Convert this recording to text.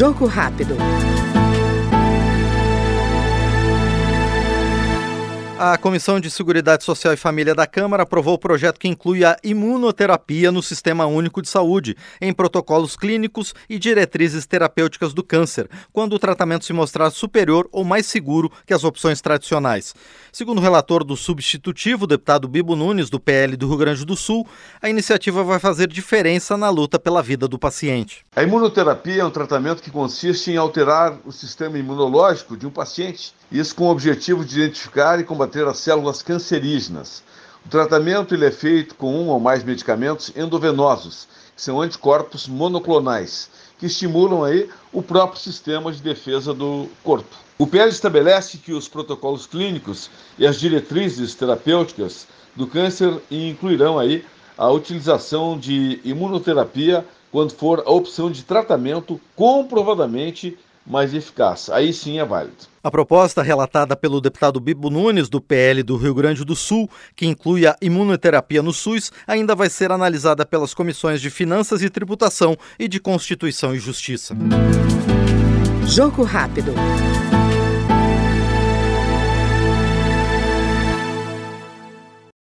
Jogo rápido. A Comissão de Seguridade Social e Família da Câmara aprovou o projeto que inclui a imunoterapia no Sistema Único de Saúde, em protocolos clínicos e diretrizes terapêuticas do câncer, quando o tratamento se mostrar superior ou mais seguro que as opções tradicionais. Segundo o relator do substitutivo, o deputado Bibo Nunes, do PL do Rio Grande do Sul, a iniciativa vai fazer diferença na luta pela vida do paciente. A imunoterapia é um tratamento que consiste em alterar o sistema imunológico de um paciente, isso com o objetivo de identificar e combater combater as células cancerígenas. O tratamento ele é feito com um ou mais medicamentos endovenosos, que são anticorpos monoclonais, que estimulam aí o próprio sistema de defesa do corpo. O PL estabelece que os protocolos clínicos e as diretrizes terapêuticas do câncer incluirão aí a utilização de imunoterapia quando for a opção de tratamento comprovadamente mais eficaz. Aí sim é válido. A proposta relatada pelo deputado Bibo Nunes, do PL do Rio Grande do Sul, que inclui a imunoterapia no SUS, ainda vai ser analisada pelas comissões de Finanças e Tributação e de Constituição e Justiça. Jogo rápido.